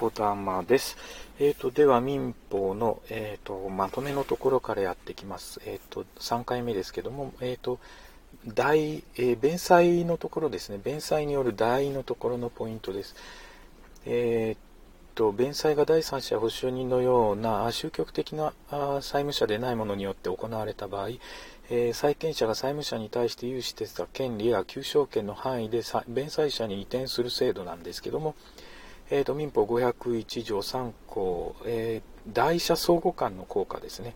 小玉です。えっ、ー、と、では民法の、えっ、ー、と、まとめのところからやってきます。えっ、ー、と、3回目ですけども、えっ、と、代、え弁済のところですね。弁済による代のところのポイントです。えっと、弁済が第三者保証人のような宗教的な債務者でないものによって行われた場合、え債権者が債務者に対して有してた権利や求償権の範囲で弁済者に移転する制度なんですけども、えーと、民法501条3項、えー、代車相互間の効果ですね、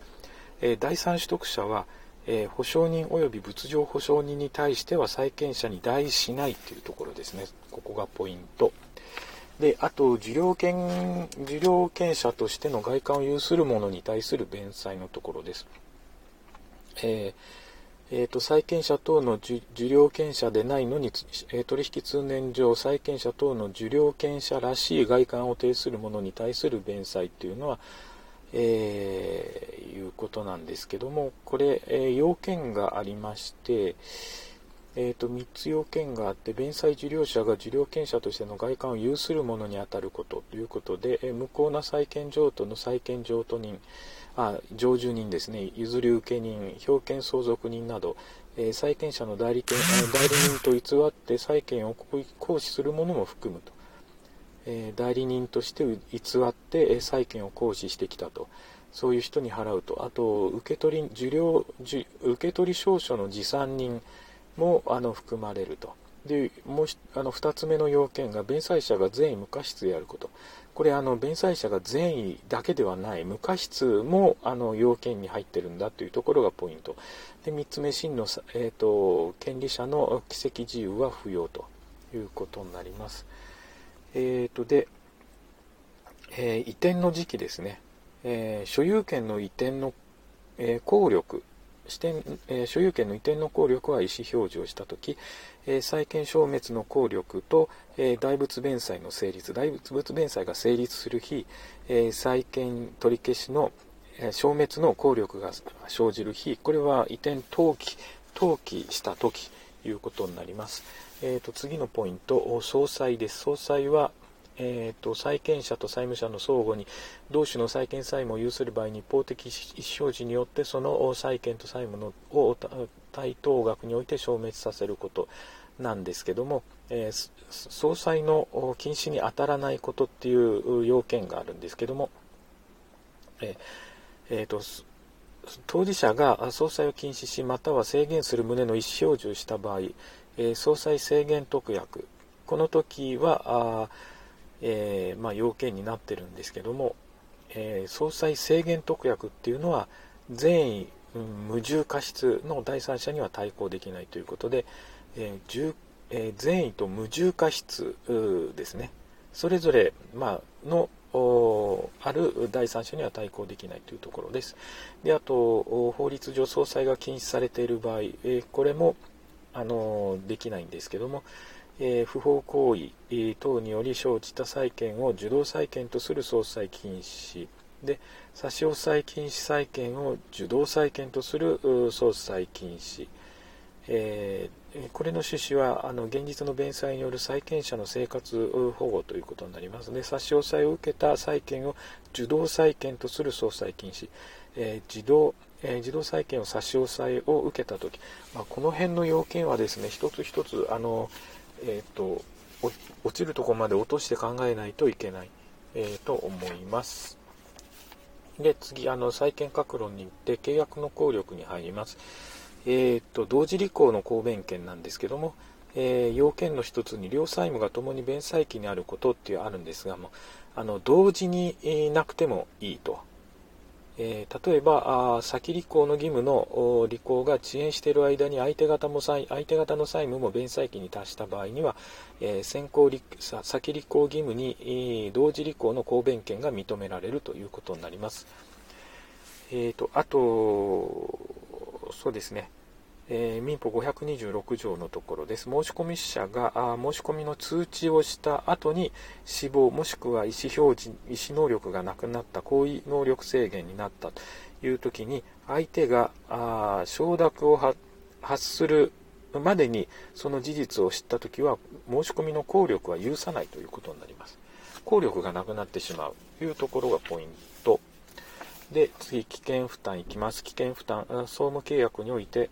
えー、第三取得者は、えー、保証人及び仏上保証人に対しては債権者に代しないというところですね。ここがポイント。であと受領権受領権者としての外観を有する者に対する弁済のところです、えーえーと、債権者等の受領権者でないのに、えー、取引通念上債権者等の受領権者らしい外観を呈する者に対する弁済というのは、えー、いうことなんですけどもこれ、えー、要件がありまして、えーと、3つ要件があって弁済受領者が受領権者としての外観を有する者にあたることということで、え、無効な債権譲渡の債権譲渡人あ常住人ですね、譲り受け人、表権相続人など、えー、債権者の代理権代理人と偽って債権を行使する者も含むと、えー、代理人として偽って債権を行使してきたと、そういう人に払うと、あと、受取、受領、受取証書の持参人もあの含まれると。で、もうあの2つ目の要件が、弁済者が全員無過失であること。これあの弁済者が善意だけではない。無過失もあの要件に入ってるんだというところがポイント。で3つ目真の、えーと、権利者の奇跡自由は不要と。いうことになります。えーとで、えー、移転の時期ですね、えー、所有権の移転の、え効力視点、え所有権の移転の効力は意思表示をしたとき、え債権消滅の効力と、え大仏弁済の成立、大仏弁済が成立する日、え債権取り消しの、え消滅の効力が生じる日、これは移転登記、登記したときということになります。えーと、次のポイント、総裁です。総裁は、えーと、債権者と債務者の相互に同種の債権債務を有する場合に一方的意思表示によってその債権と債務のを対等額において消滅させることなんですけども、えー、総裁の禁止に当たらないことっていう要件があるんですけども、えーえーと、当事者が総裁を禁止しまたは制限する旨の意思表示をした場合、えー、総裁制限特約。この時はあえー、まあ、要件になってるんですけども、えー、総裁制限特約っていうのは善意、うん、無重過失の第三者には対抗できないということで、えーえー、善意と無重過失ですねそれぞれ、まあのある第三者には対抗できないというところです。であと法律上総裁が禁止されている場合、えー、これもあのできないんですけども、えー、不法行為、等により生じた債権を受動債権とする総裁禁止。で差し押さえ禁止債権を受動債権とする総裁禁止、えー、これの趣旨はあの現実の弁済による債権者の生活保護ということになります。ね差し押さえを受けた債権を受動債権とする総裁禁止、えー、自動え、自動債権を差し押さえを受けたとき、まあ、この辺の要件はですね一つ一つあの、えーと、落ちるところまで落として考えないといけない、えー、と思います。で、次、あの、債権確論に行って契約の効力に入ります。えー、と、同時履行の公弁権なんですけども、えー、要件の一つに両債務がともに弁済期にあることっていうあるんですがもあの同時になくてもいいとえ、例えばあ先履行の義務の履行が遅延している間に相手方も相手方の債務も弁済期に達した場合には、え、先行先履行義務に同時履行の公弁権が認められるということになります。えーと、あと、そうですね、えー、民法526条のところです。申込者があ申し込みの通知をした後に死亡もしくは意思表示、意思能力がなくなった行為能力制限になったという時に相手があ承諾を発するまでにその事実を知った時は申し込みの効力は許さないということになります。効力がなくなってしまうというところがポイント。で、次、危険負担いきます。危険負担、総務契約において、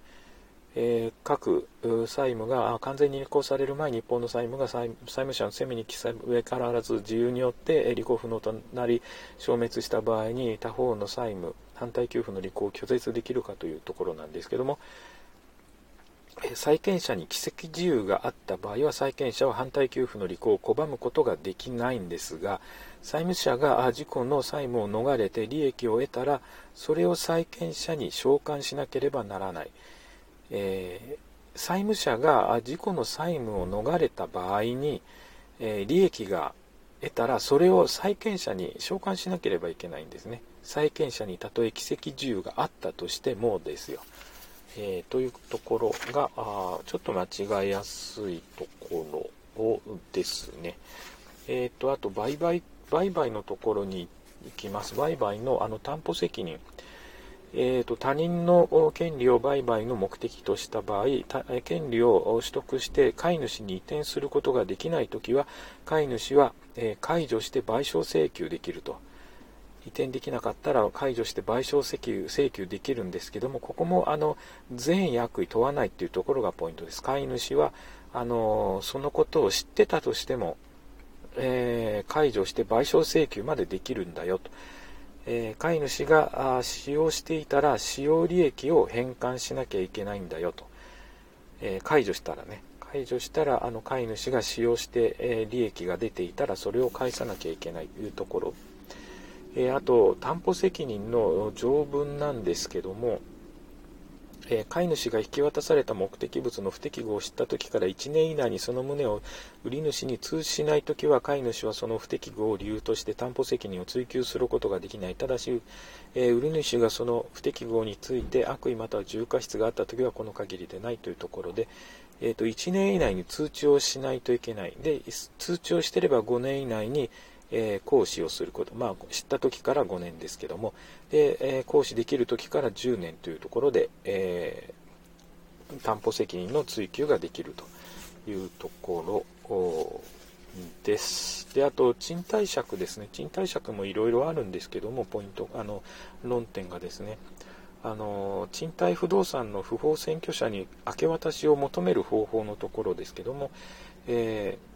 えー、各債務が完全に履行される前に日本の債務が債務者の責めに記載上からあらず自由によって履行不能となり消滅した場合に他方の債務反対給付の履行を拒絶できるかというところなんですけども債権者に奇跡自由があった場合は債権者は反対給付の履行を拒むことができないんですが債務者が自己の債務を逃れて利益を得たらそれを債権者に償還しなければならない。えー、債務者が自己の債務を逃れた場合に、えー、利益が得たらそれを債権者に償還しなければいけないんですね。債権者にたとえ奇跡自由があったとしてもですよ、えー、というところがあちょっと間違いやすいところをですね。えっ、ー、とあと売買売買のところに行きます。売買のあの担保責任。えーと、他人の権利を売買の目的とした場合、権利を取得して飼い主に移転することができないときは、飼い主は、え、解除して賠償請求できると。移転できなかったら解除して賠償請求請求できるんですけども、ここもあの善悪意問わないというところがポイントです。飼い主はあのそのことを知ってたとしても、えー、解除して賠償請求までできるんだよと。えー、飼い主が使用していたら使用利益を返還しなきゃいけないんだよと、えー、解除したらね。解除したらあの飼い主が使用して、えー、利益が出ていたらそれを返さなきゃいけないというところ、えあと担保責任の条文なんですけどもえ飼い主が引き渡された目的物の不適合を知った時から1年以内にその旨を売り主に通知しない時は飼い主はその不適合を理由として担保責任を追及することができない。ただし、え売り主がその不適合について悪意または重過失があった時はこの限りでないというところで、えー、と1年以内に通知をしないといけない。で通知をしていれば5年以内にえー、行使をすること、まあ、知った時から5年ですけども、でえー、行使できる時から10年というところで、えー、担保責任の追及ができるというところです。で、あと、賃貸借ですね。賃貸借もいろいろあるんですけども、ポイント、あの、論点がですね、あの、賃貸不動産の不法占拠者に明け渡しを求める方法のところですけども、えー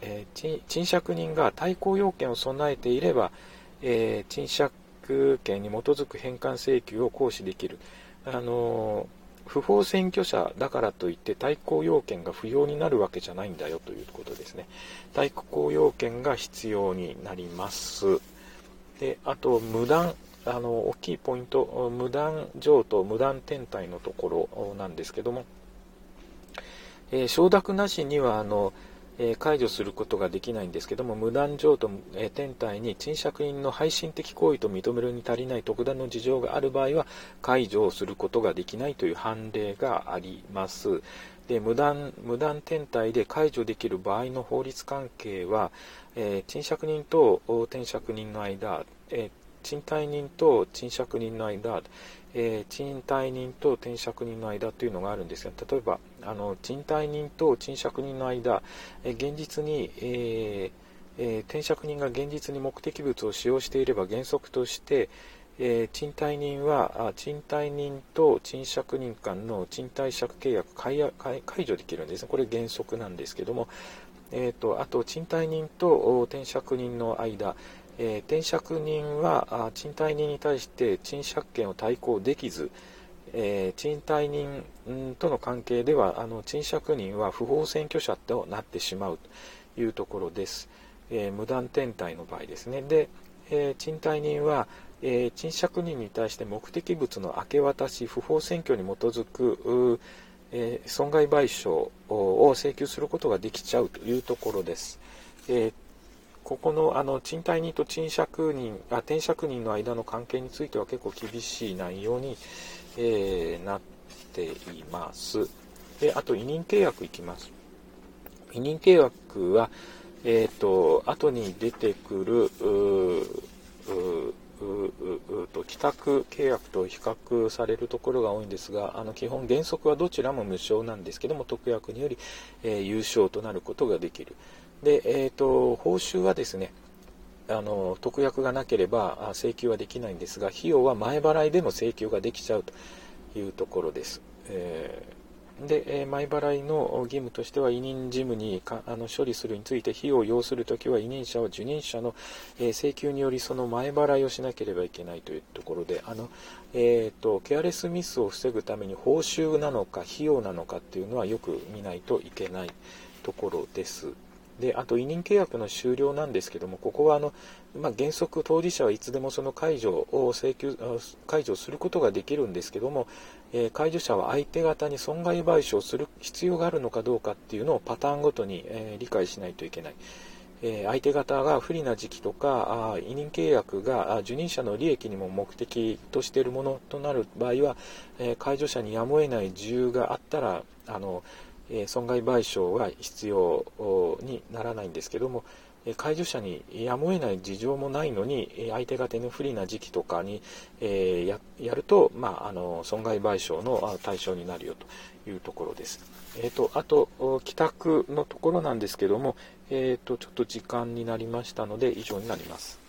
えー、賃借人が対抗要件を備えていれば、えー、賃借権に基づく返還請求を行使できる。あの不法占拠者だからといって対抗要件が不要になるわけじゃないんだよということですね。対抗要件が必要になります。で、あと、無断、あの、大きいポイント、無断譲渡、無断転退のところなんですけども、え、承諾なしには、あの、え解除することができないんですけども、無断譲渡、え天体に賃借人の配信的行為と認めるに足りない特段の事情がある場合は、解除をすることができないという判例があります。で無断無断転退で解除できる場合の法律関係は、えー、賃借人と転借人の間、え、賃貸人と賃借人の間、えー、賃貸人と転借人の間というのがあるんですが、例えば、あの賃貸人と賃借人の間、えー、現実に、えー、転借人が現実に目的物を使用していれば原則として、え賃貸人は賃貸人と賃借人間の賃貸借契約解解除できるんですね。これ原則なんですけども、えーと、あと賃貸人と転借人の間、えー、転借人は賃貸人に対して賃借権を対抗できず、えー、賃貸人との関係ではあの賃借人は不法占拠者となってしまうというところです、えー、無断転退の場合ですねで、え賃貸人は、え賃借人に対して目的物の明け渡し不法占拠に基づくえ損害賠償を請求することができちゃうというところです。えーここのあの賃貸人と賃借人あ転借人の間の関係については結構厳しい内容に、えー、なっています。で、あと委任契約いきます。委任契約は、え、ー、と、後に出てくる、と帰宅契約と比較されるところが多いんですが、あの基本原則はどちらも無償なんですけども、特約により、えー、優勝となることができる。で、えーと、報酬はですね、あの特約がなければ請求はできないんですが費用は前払いでの請求ができちゃうというところです。えーで、前払いの義務としては、委任事務にかあの処理するについて費用を要するときは、委任者は受任者の、え請求によりその前払いをしなければいけないというところで、あのえーと、ケアレスミスを防ぐために報酬なのか、費用なのかっていうのはよく見ないといけないところです。であと委任契約の終了なんですけども、ここはあの、まあ、原則当事者はいつでもその解除を請求解除することができるんですけども、えー、解除者は相手方に損害賠償する必要があるのかどうかっていうのをパターンごとに、えー、理解しないといけない。え、相手方が不利な時期とかあ委任契約が受任者の利益にも目的としているものとなる場合は、え解除者にやむを得ない事由があったらあのえ損害賠償は必要にならないんですけども、介助者にやむを得ない事情もないのに相手方の不利な時期とかに、えやると、まあ、あの損害賠償の対象になるよというところです。えーと、あと帰宅のところなんですけども、えーとちょっと時間になりましたので以上になります。